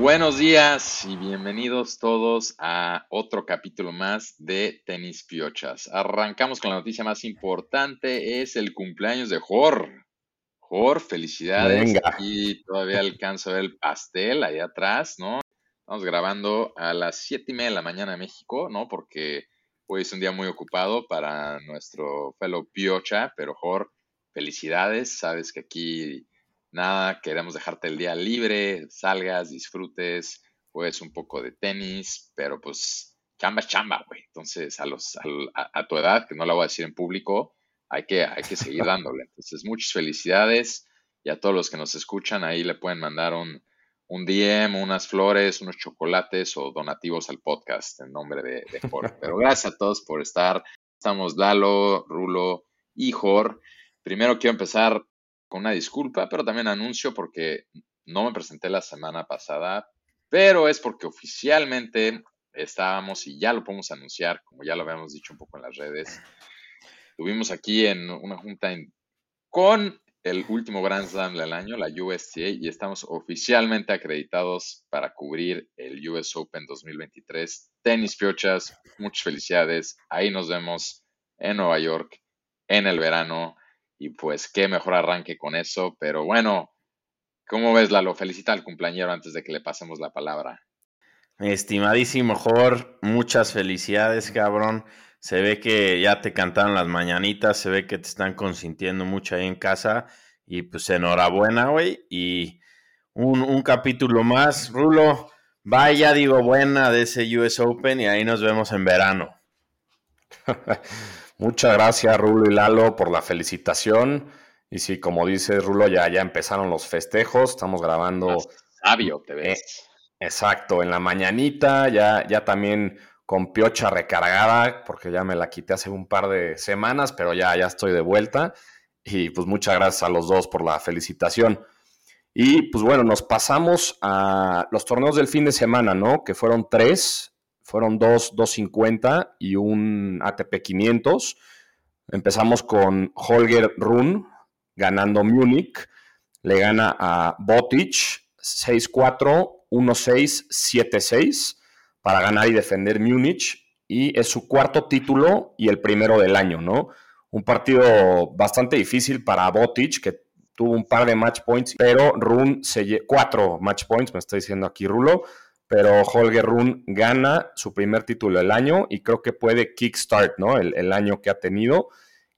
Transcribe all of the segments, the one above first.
Buenos días y bienvenidos todos a otro capítulo más de Tenis Piochas. Arrancamos con la noticia más importante, es el cumpleaños de Jor. Jor, felicidades. Venga. Aquí todavía alcanzo a ver el pastel ahí atrás, ¿no? Estamos grabando a las siete y media de la mañana en México, ¿no? Porque hoy es un día muy ocupado para nuestro fellow Piocha, pero Jor, felicidades. Sabes que aquí nada, queremos dejarte el día libre, salgas, disfrutes, juegues un poco de tenis, pero pues chamba chamba, güey. Entonces, a, los, a, a tu edad, que no la voy a decir en público, hay que, hay que seguir dándole. Entonces, muchas felicidades y a todos los que nos escuchan, ahí le pueden mandar un, un DM, unas flores, unos chocolates o donativos al podcast en nombre de, de Jor. Pero gracias a todos por estar. Estamos Lalo, Rulo y Jor. Primero quiero empezar con una disculpa, pero también anuncio porque no me presenté la semana pasada, pero es porque oficialmente estábamos y ya lo podemos anunciar, como ya lo habíamos dicho un poco en las redes. Tuvimos aquí en una junta con el último Grand Slam del año, la USTA, y estamos oficialmente acreditados para cubrir el US Open 2023. Tenis Piochas, muchas felicidades. Ahí nos vemos en Nueva York en el verano. Y pues qué mejor arranque con eso. Pero bueno, ¿cómo ves, Lalo? Felicita al cumpleañero antes de que le pasemos la palabra. Estimadísimo Jor, muchas felicidades, cabrón. Se ve que ya te cantaron las mañanitas, se ve que te están consintiendo mucho ahí en casa. Y pues enhorabuena, güey. Y un, un capítulo más. Rulo, vaya, digo, buena de ese US Open y ahí nos vemos en verano. Muchas gracias, Rulo y Lalo, por la felicitación. Y sí, como dice Rulo, ya, ya empezaron los festejos. Estamos grabando, Más sabio te ves. exacto, en la mañanita. Ya, ya también con piocha recargada, porque ya me la quité hace un par de semanas, pero ya, ya estoy de vuelta. Y pues muchas gracias a los dos por la felicitación. Y pues bueno, nos pasamos a los torneos del fin de semana, ¿no? Que fueron tres, fueron dos 250 y un ATP 500. Empezamos con Holger Run ganando Múnich, le gana a Botic 6-4, 1-6, 7-6 para ganar y defender Múnich y es su cuarto título y el primero del año, ¿no? Un partido bastante difícil para Botic que tuvo un par de match points, pero Run se lle- cuatro match points, me está diciendo aquí Rulo, pero Holger Run gana su primer título del año y creo que puede kickstart, ¿no? El, el año que ha tenido.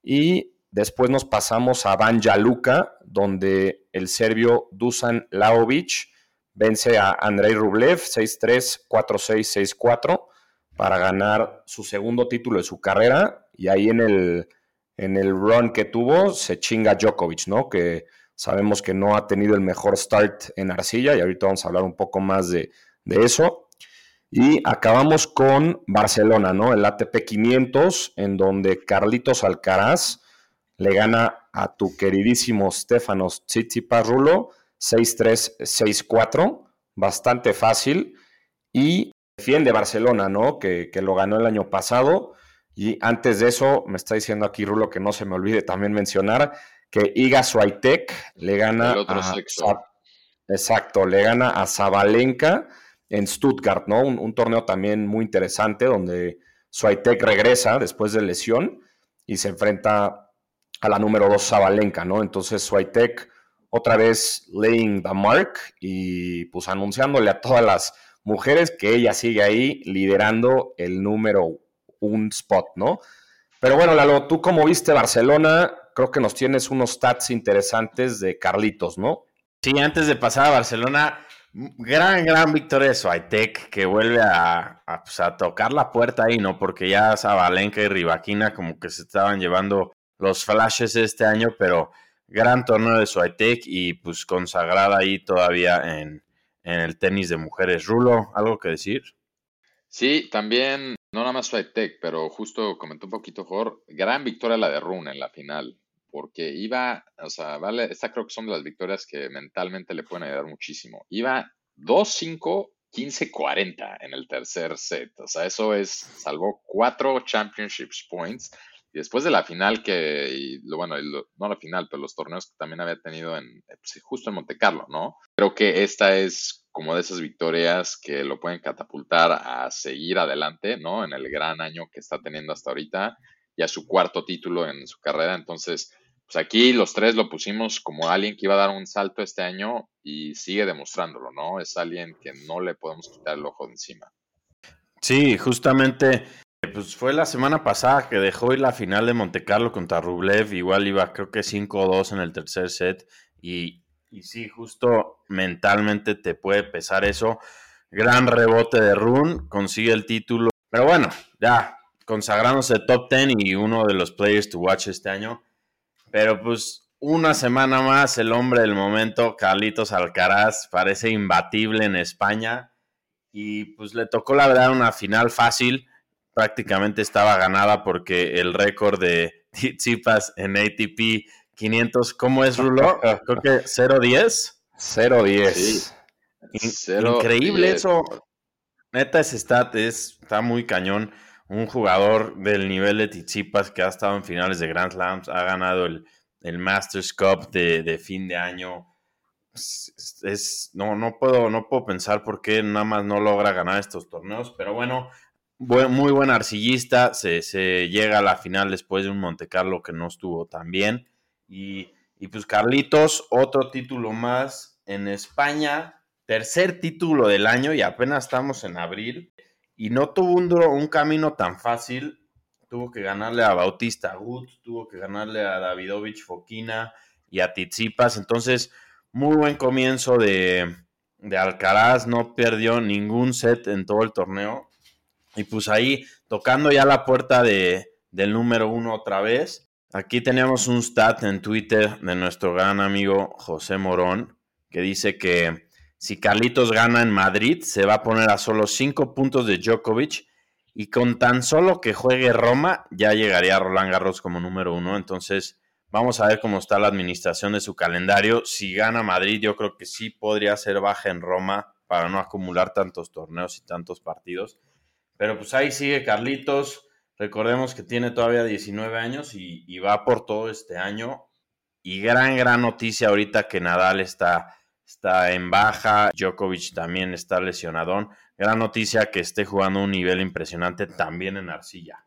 Y después nos pasamos a Banja Luka, donde el serbio Dusan Laovic vence a Andrei Rublev 6-3, 4-6, 6-4 para ganar su segundo título de su carrera. Y ahí en el, en el run que tuvo se chinga Djokovic, ¿no? Que sabemos que no ha tenido el mejor start en arcilla y ahorita vamos a hablar un poco más de, de eso. Y acabamos con Barcelona, ¿no? El ATP 500, en donde Carlitos Alcaraz le gana a tu queridísimo Stefanos Tsitsipas Rulo 6-3, 6-4, bastante fácil. Y defiende Barcelona, ¿no? Que, que lo ganó el año pasado. Y antes de eso, me está diciendo aquí Rulo que no se me olvide también mencionar que Iga Swiatek le gana El otro a Exacto, le gana a Zabalenka en Stuttgart, ¿no? Un, torneo también muy interesante donde Swiatek regresa después de lesión y se enfrenta a la número 2 Zabalenka, ¿no? Entonces Swiatek otra vez laying the mark y pues anunciándole a todas las mujeres que ella sigue ahí liderando el número un spot, ¿no? Pero bueno, Lalo, tú como viste Barcelona, creo que nos tienes unos stats interesantes de Carlitos, ¿no? Sí, antes de pasar a Barcelona, gran, gran victoria de Swiatek que vuelve a, a, pues, a tocar la puerta ahí, ¿no? Porque ya Zabalenka y Rivaquina como que se estaban llevando los flashes este año, pero gran torneo de Swiatek y pues consagrada ahí todavía en, en el tenis de mujeres. Rulo, ¿algo que decir? Sí, también, no nada más Tech, pero justo comentó un poquito, Jor, gran victoria la de Rune en la final, porque iba, o sea, vale, esta creo que son de las victorias que mentalmente le pueden ayudar muchísimo. Iba 2-5, 15-40 en el tercer set, o sea, eso es, salvó cuatro championships points, y después de la final que, y bueno, no la final, pero los torneos que también había tenido en, eh, pues, justo en Monte Carlo, ¿no? Creo que esta es como de esas victorias que lo pueden catapultar a seguir adelante, ¿no? En el gran año que está teniendo hasta ahorita, ya su cuarto título en su carrera. Entonces, pues aquí los tres lo pusimos como alguien que iba a dar un salto este año y sigue demostrándolo, ¿no? Es alguien que no le podemos quitar el ojo de encima. Sí, justamente, pues fue la semana pasada que dejó ir la final de Monte Carlo contra Rublev, igual iba creo que 5-2 en el tercer set y, y sí, justo mentalmente te puede pesar eso. Gran rebote de Run, consigue el título. Pero bueno, ya consagrándose top 10 y uno de los players to watch este año. Pero pues una semana más, el hombre del momento, Carlitos Alcaraz, parece imbatible en España. Y pues le tocó la verdad una final fácil. Prácticamente estaba ganada porque el récord de Tsitsipas en ATP 500, ¿cómo es Rulo? Creo que 0-10. 0-10. Increíble eso. Neta, ese stat está muy cañón. Un jugador del nivel de Tsitsipas que ha estado en finales de Grand Slams, ha ganado el, Masters Cup de, fin de año. Es, no, no, puedo, no puedo pensar por qué nada más no logra ganar estos torneos, pero bueno, muy buen arcillista, se, se, llega a la final después de un Monte Carlo que no estuvo tan bien. Y, y pues Carlitos, otro título más en España, tercer título del año y apenas estamos en abril. Y no tuvo un, camino tan fácil. Tuvo que ganarle a Bautista Gut, tuvo que ganarle a Davidovich Fokina y a Tizipas. Entonces, muy buen comienzo de, de Alcaraz. No perdió ningún set en todo el torneo. Y pues ahí, tocando ya la puerta de, del número uno otra vez. Aquí tenemos un stat en Twitter de nuestro gran amigo José Morón, que dice que si Carlitos gana en Madrid, se va a poner a solo 5 puntos de Djokovic y con tan solo que juegue Roma, ya llegaría Roland Garros como número uno. Entonces, vamos a ver cómo está la administración de su calendario. Si gana Madrid, yo creo que sí podría ser baja en Roma para no acumular tantos torneos y tantos partidos. Pero pues ahí sigue Carlitos Recordemos que tiene todavía 19 años y, va por todo este año. Y gran, gran noticia ahorita que Nadal está, está en baja, Djokovic también está lesionadón. Gran noticia que esté jugando un nivel impresionante también en arcilla.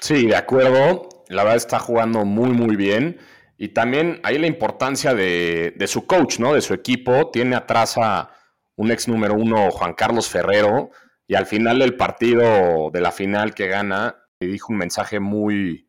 Sí, de acuerdo. La verdad está jugando muy, muy bien. Y también ahí la importancia de, su coach, ¿no? De su equipo. Tiene atrás un ex número uno, Juan Carlos Ferrero, y al final del partido, de la final que gana, le dijo un mensaje muy,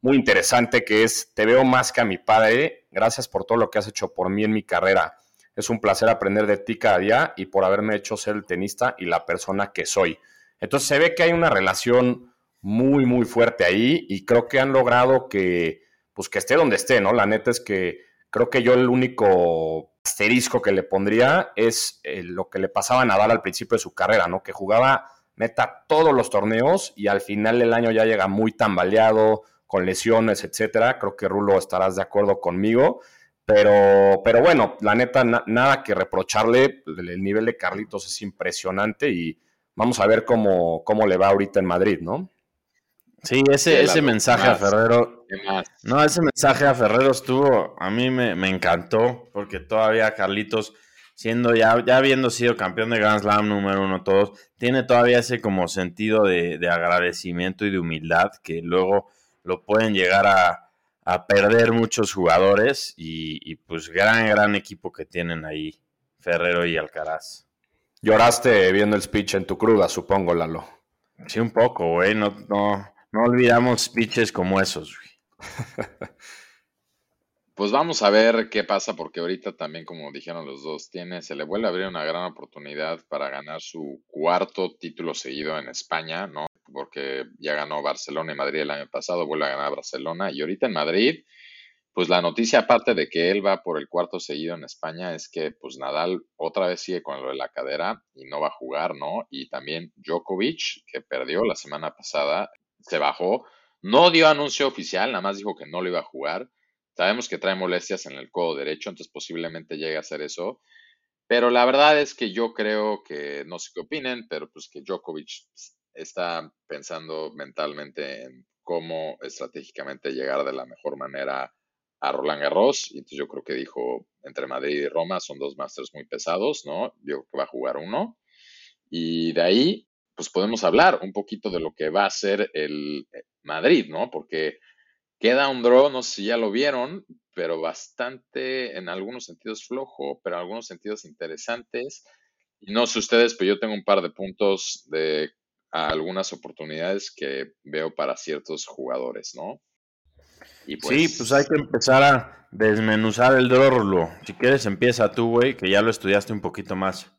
muy interesante que es, te veo más que a mi padre, gracias por todo lo que has hecho por mí en mi carrera. Es un placer aprender de ti cada día y por haberme hecho ser el tenista y la persona que soy. Entonces se ve que hay una relación muy, muy fuerte ahí y creo que han logrado que, pues que esté donde esté, ¿no? La neta es que creo que yo el único asterisco que le pondría es eh, lo que le pasaba a Nadal al principio de su carrera, ¿no? Que jugaba neta todos los torneos y al final del año ya llega muy tambaleado, con lesiones, etcétera. Creo que Rulo estarás de acuerdo conmigo. Pero, pero bueno, la neta, nada que reprocharle. El nivel de Carlitos es impresionante y vamos a ver cómo, cómo le va ahorita en Madrid, ¿no? Sí, ese, ese mensaje a Ferrero. No, ese mensaje a Ferrero estuvo, a mí me, encantó, porque todavía Carlitos, siendo ya, ya habiendo sido campeón de Grand Slam número uno todos, tiene todavía ese como sentido de, agradecimiento y de humildad que luego lo pueden llegar a, perder muchos jugadores y, y, pues gran, gran equipo que tienen ahí, Ferrero y Alcaraz. Lloraste viendo el speech en tu cruda, supongo, Lalo. Sí, un poco, güey, no, no, no olvidamos speeches como esos. Pues vamos a ver qué pasa, porque ahorita también, como dijeron los dos, tiene, se le vuelve a abrir una gran oportunidad para ganar su cuarto título seguido en España, ¿no? Porque ya ganó Barcelona y Madrid el año pasado, vuelve a ganar Barcelona, y ahorita en Madrid, pues la noticia aparte de que él va por el cuarto seguido en España es que pues Nadal otra vez sigue con lo de la cadera y no va a jugar, ¿no? Y también Djokovic, que perdió la semana pasada, se bajó. No dio anuncio oficial, nada más dijo que no lo iba a jugar. Sabemos que trae molestias en el codo derecho, entonces posiblemente llegue a hacer eso. Pero la verdad es que yo creo que, no sé qué opinen, pero pues que Djokovic está pensando mentalmente en cómo estratégicamente llegar de la mejor manera a Roland Garros. Y entonces yo creo que dijo, entre Madrid y Roma, son dos Masters muy pesados, ¿no? Yo creo que va a jugar uno. Y de ahí, pues podemos hablar un poquito de lo que va a ser el eh, Madrid, ¿no? Porque queda un draw, no sé si ya lo vieron, pero bastante, en algunos sentidos flojo, pero en algunos sentidos interesantes. No sé ustedes, pero yo tengo un par de puntos de algunas oportunidades que veo para ciertos jugadores, ¿no? sí, pues, pues hay que empezar a desmenuzar el draw, Si quieres, empieza tú, güey, que ya lo estudiaste un poquito más.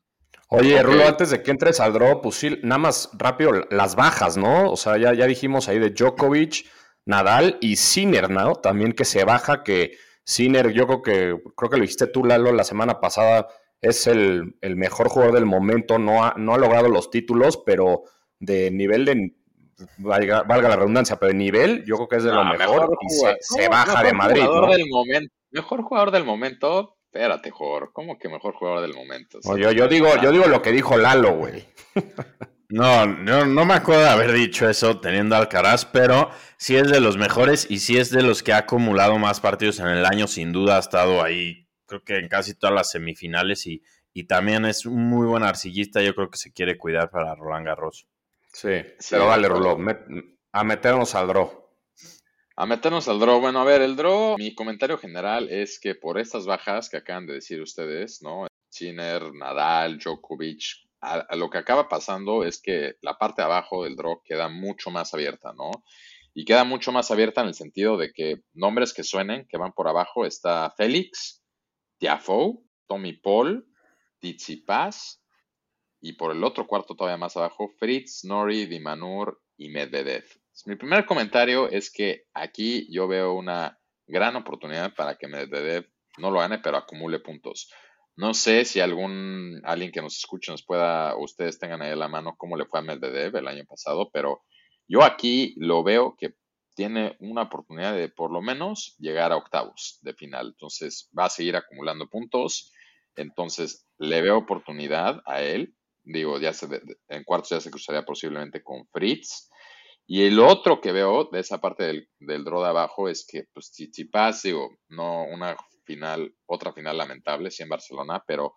Oye, Rulo, antes de que entres al draw, pues sí, nada más rápido, las bajas, ¿no? O sea, ya, ya dijimos ahí de Djokovic, Nadal y Sinner, ¿no? También que se baja, que Sinner, yo creo que, creo que lo dijiste tú, Lalo, la semana pasada, es el, mejor jugador del momento, no ha, no ha logrado los títulos, pero de nivel de, valga, la redundancia, pero de nivel, yo creo que es de lo mejor, y se, baja de Madrid. ¿no? Del momento, mejor jugador del momento, Espérate, Jor, ¿cómo que mejor jugador del momento? yo, yo, digo, yo digo lo que dijo Lalo, güey. No, no, no me acuerdo de haber dicho eso teniendo Alcaraz, pero sí es de los mejores y sí es de los que ha acumulado más partidos en el año, sin duda ha estado ahí, creo que en casi todas las semifinales y, y también es un muy buen arcillista, yo creo que se quiere cuidar para Roland Garros. Sí, pero vale, Rulo, a meternos al draw. A meternos al draw. Bueno, a ver, el draw, mi comentario general es que por estas bajas que acaban de decir ustedes, ¿no? Chiner, Nadal, Djokovic, a, lo que acaba pasando es que la parte de abajo del draw queda mucho más abierta, ¿no? Y queda mucho más abierta en el sentido de que nombres que suenen, que van por abajo, está Félix, Tiafoe, Tommy Paul, Tsitsipas, y por el otro cuarto todavía más abajo, Fritz, Nori, Dimanur y Medvedev. Mi primer comentario es que aquí yo veo una gran oportunidad para que Medvedev no lo gane, pero acumule puntos. No sé si algún alguien que nos escuche nos pueda, ustedes tengan ahí a la mano cómo le fue a Medvedev el año pasado, pero yo aquí lo veo que tiene una oportunidad de por lo menos llegar a octavos de final. Entonces va a seguir acumulando puntos. Entonces le veo oportunidad a él. Digo, ya se, en cuartos ya se cruzaría posiblemente con Fritz. Y el otro que veo de esa parte del, del draw de abajo es que, pues, Chichipas, digo, no una final, otra final lamentable, sí en Barcelona, pero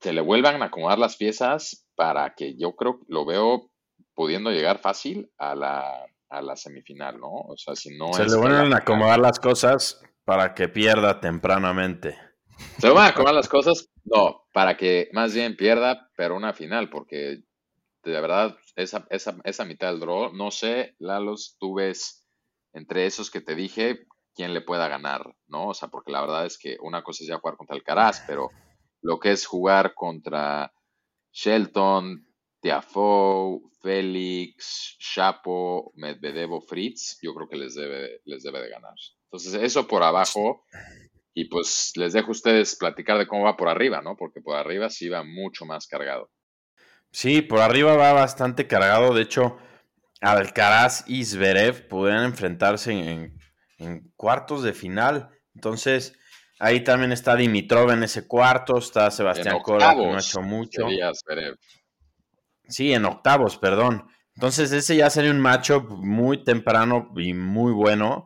se le vuelvan a acomodar las piezas para que yo creo, lo veo pudiendo llegar fácil a la, a la semifinal, ¿no? O sea, si no Se le vuelven a acomodar las cosas para que pierda tempranamente. ¿Se le van a acomodar las cosas? No, para que más bien pierda, pero una final, porque de verdad, esa, esa, esa mitad del draw, no sé, Lalos, tú ves entre esos que te dije, quién le pueda ganar, ¿no? O sea, porque la verdad es que una cosa es ya jugar contra Alcaraz, pero lo que es jugar contra Shelton, Tiafoe, Félix, Chapo, Medvedev Fritz, yo creo que les debe, les debe de ganar. Entonces, eso por abajo, y pues les dejo a ustedes platicar de cómo va por arriba, ¿no? Porque por arriba sí va mucho más cargado. Sí, por arriba va bastante cargado. De hecho, Alcaraz y Zverev podrían enfrentarse en, cuartos de final. Entonces, ahí también está Dimitrov en ese cuarto, está Sebastián Cora, que no ha hecho mucho. Sí, en octavos, perdón. Entonces, ese ya sería un matchup muy temprano y muy bueno.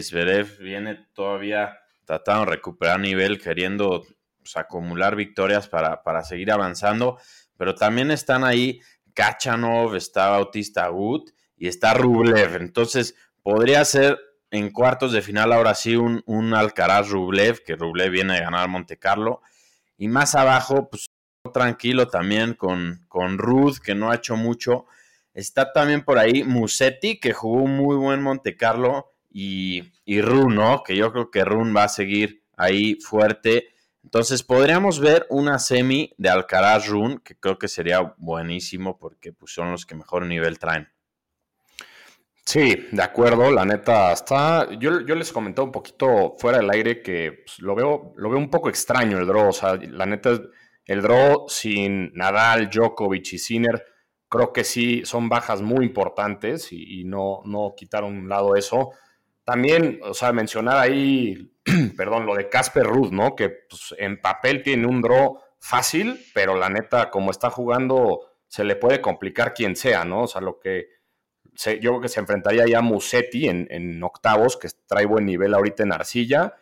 Zverev viene todavía tratando de recuperar nivel, queriendo pues, acumular victorias para, para seguir avanzando pero también están ahí Kachanov, está Bautista Gut y está Rublev. Entonces, podría ser en cuartos de final ahora sí un, un Alcaraz Rublev, que Rublev viene a ganar Monte Carlo. Y más abajo, pues tranquilo también con, con Ruth, que no ha hecho mucho. Está también por ahí Musetti, que jugó un muy buen Monte Carlo. Y, y Run, ¿no? Que yo creo que Run va a seguir ahí fuerte. Entonces podríamos ver una semi de Alcaraz Run, que creo que sería buenísimo porque pues, son los que mejor nivel traen. Sí, de acuerdo, la neta está. Yo, yo les comenté un poquito fuera del aire que pues, lo, veo, lo veo un poco extraño el draw. O sea, la neta, el draw sin Nadal, Djokovic y Sinner, creo que sí son bajas muy importantes y, no, no quitaron un lado eso. También, o sea, mencionar ahí perdón, lo de Casper Ruth, ¿no? Que pues, en papel tiene un draw fácil, pero la neta, como está jugando, se le puede complicar quien sea, ¿no? O sea, lo que yo creo que se enfrentaría ya a Musetti en, octavos, que trae buen nivel ahorita en arcilla,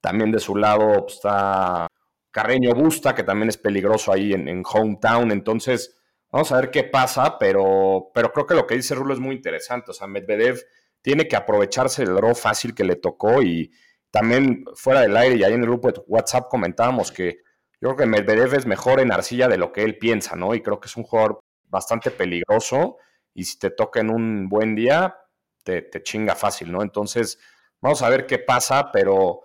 También de su lado pues, está Carreño Busta, que también es peligroso ahí en, hometown. Entonces, vamos a ver qué pasa, pero, pero creo que lo que dice Rulo es muy interesante. O sea, Medvedev tiene que aprovecharse del draw fácil que le tocó y también fuera del aire y ahí en el grupo de WhatsApp comentábamos que yo creo que Medvedev es mejor en arcilla de lo que él piensa, ¿no? Y creo que es un jugador bastante peligroso y si te toca en un buen día, te, te chinga fácil, ¿no? Entonces, vamos a ver qué pasa, pero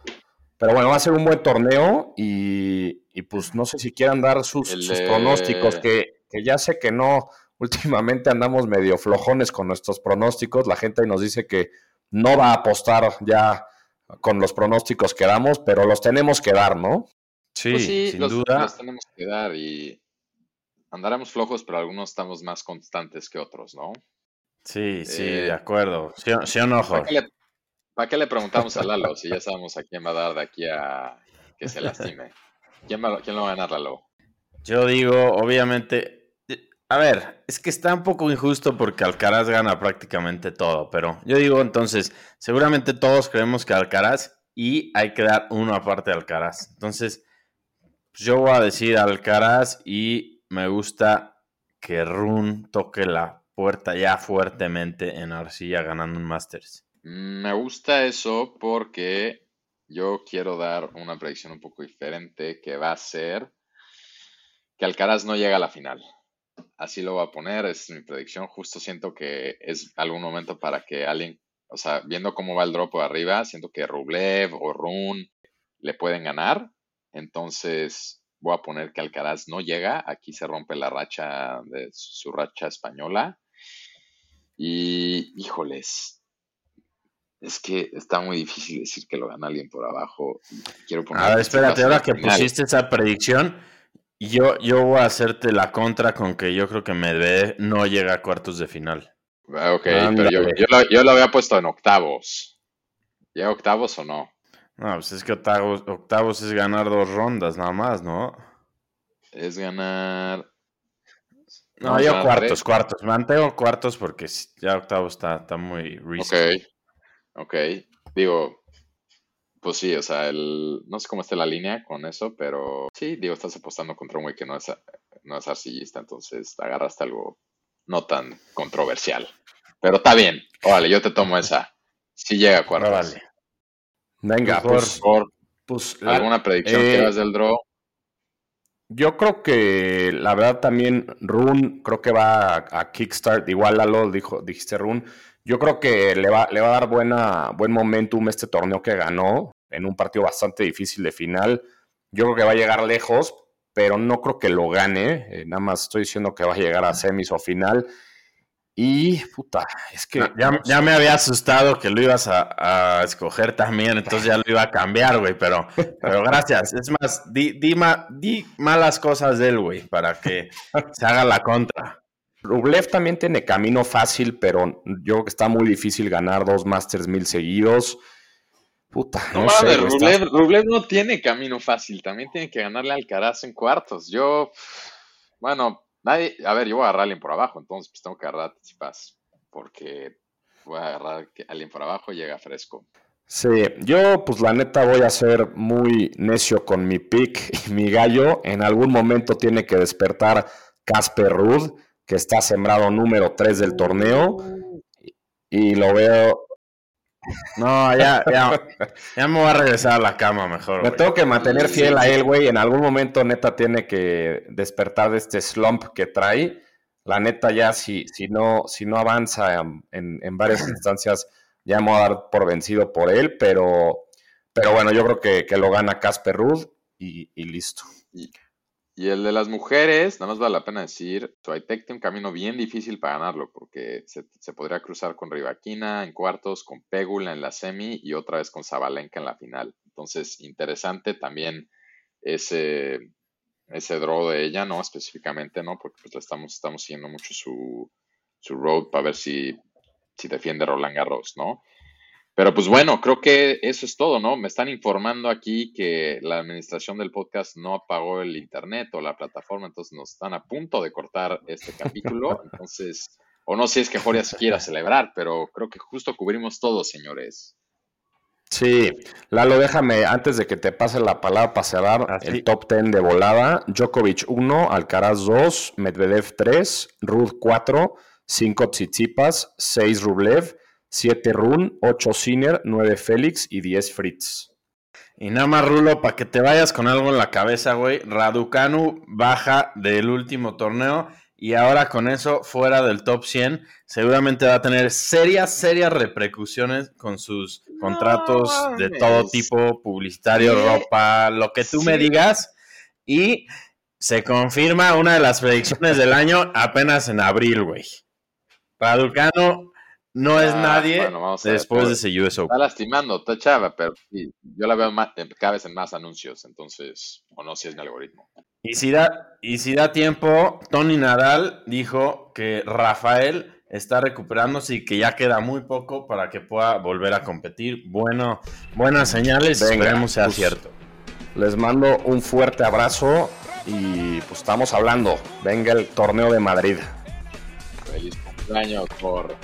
pero bueno, va a ser un buen torneo y, pues no sé si quieran dar sus, pronósticos, que, ya sé que no, últimamente andamos medio flojones con nuestros pronósticos, la gente nos dice que no va a apostar ya con los pronósticos que damos, pero los tenemos que dar, ¿no? Sí, pues sin duda. Los tenemos que dar y andaremos flojos, pero algunos estamos más constantes que otros, ¿no? Sí, sí, de eh, acuerdo. Sí, sí o no, ¿Para qué le preguntamos a Lalo si ya sabemos a quién va a dar de aquí a que se lastime? ¿Quién, va, quién lo va a ganar, Lalo? Yo digo, obviamente, a ver, es que está un poco injusto porque Alcaraz gana prácticamente todo, pero yo digo entonces, seguramente todos creemos que Alcaraz y hay que dar uno aparte de Alcaraz. Entonces, yo voy a decir Alcaraz y me gusta que Run toque la puerta ya fuertemente en Arcilla ganando un Masters. Me gusta eso porque yo quiero dar una predicción un poco diferente que va a ser que Alcaraz no llega a la final. Así lo voy a poner, es mi predicción. Justo siento que es algún momento para que alguien, o sea, viendo cómo va el drop arriba, siento que Rublev o Run le pueden ganar. Entonces voy a poner que Alcaraz no llega. Aquí se rompe la racha de su racha española. Y híjoles, es que está muy difícil decir que lo gana alguien por abajo. Quiero poner a ver, espérate, ahora que pusiste esa predicción, yo, yo voy a hacerte la contra con que yo creo que Medvedev no llega a cuartos de final. Ah, ok, pero yo, yo, lo, había puesto en octavos. ¿Llega octavos o no? No, pues es que octavos, octavos es ganar dos rondas nada más, ¿no? Es ganar. No, yo cuartos, cuartos. Mantengo cuartos porque ya octavos está, está muy recent. Ok. Ok, digo, pues sí, o sea, el, no sé cómo está la línea con eso, pero sí, digo, estás apostando contra un güey que no es, no es arcillista, entonces agarraste algo no tan controversial. Pero está bien, órale, yo te tomo esa. Si llega a cuartos. Venga, pues, pues ¿Alguna predicción que hagas del draw? Yo creo que la verdad también Rune creo que va a, a Kickstart, igual Lalo dijo, dijiste Rune, yo creo que le va, le va a dar buena, buen momentum este torneo que ganó en un partido bastante difícil de final. Yo creo que va a llegar lejos, pero no creo que lo gane. Eh, nada más estoy diciendo que va a llegar a semis o final. Y, puta, es que... ya, me había asustado que lo ibas a, escoger también, entonces ya lo iba a cambiar, güey, pero, pero gracias. Es más, di, di, di malas cosas de él, güey, para que se haga la contra. Rublev también tiene camino fácil, pero yo creo que está muy difícil ganar dos Masters mil seguidos. Puta, no, sé, Rublev, no tiene camino fácil, también tiene que ganarle al Alcaraz en cuartos. Yo, bueno, nadie, a ver, yo voy a agarrar a alguien por abajo, entonces pues tengo que agarrar a Tsipas, porque voy a agarrar a alguien por abajo y llega fresco. Sí, yo pues la neta voy a ser muy necio con mi pick y mi gallo. En algún momento tiene que despertar Casper Rudd que está sembrado número 3 del torneo. Y lo veo. No, ya, ya, ya me voy a regresar a la cama mejor. Me tengo que mantener fiel a él, güey. En algún momento, neta, tiene que despertar de este slump que trae. La neta, ya si, si, no, si no avanza en, varias instancias, ya me voy a dar por vencido por él. Pero, pero bueno, yo creo que, que lo gana Casper Rudd y, y listo. Y el de las mujeres, nada más vale la pena decir, Swiatek tiene un camino bien difícil para ganarlo, porque se, podría cruzar con Rivaquina en cuartos, con Pegula en la semi y otra vez con Zabalenka en la final. Entonces, interesante también ese, ese draw de ella, ¿no? Específicamente, ¿no? Porque pues estamos, estamos siguiendo mucho su, su road para ver si, si defiende Roland Garros, ¿no? Pero pues bueno, creo que eso es todo, ¿no? Me están informando aquí que la administración del podcast no apagó el internet o la plataforma, entonces nos están a punto de cortar este capítulo. Entonces, o no sé si es que Joria se quiera celebrar, pero creo que justo cubrimos todo, señores. Sí, Lalo, déjame, antes de que te pase la palabra para cerrar Así. el top 10 de volada, Djokovic 1, Alcaraz 2, Medvedev 3, Ruth 4, 5 Tsitsipas, 6 Rublev, 7 Run, 8 Sinner, 9 Félix y 10 Fritz. Y nada más, Rulo, para que te vayas con algo en la cabeza, güey. Raducanu baja del último torneo y ahora con eso, fuera del top 100, seguramente va a tener serias, serias repercusiones con sus contratos de todo tipo, publicitario, ropa, lo que tú me digas. Y se confirma una de las predicciones del año apenas en abril, güey. Raducanu no es Ah, nadie bueno, vamos a ver, después de ese US Open. Está lastimando, está chava, pero sí, yo la veo más, eh, cada vez en más anuncios, entonces, o no si es mi algoritmo. Y si, da, y si da tiempo, Tony Nadal dijo que Rafael está recuperándose y que ya queda muy poco para que pueda volver a competir. Bueno, buenas señales, Venga, esperemos sea pues, cierto. Les mando un fuerte abrazo y pues estamos hablando. Venga el torneo de Madrid. Feliz cumpleaños por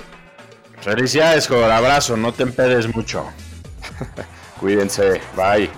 Felicidades, joder, abrazo, no te empedes mucho. Cuídense, bye.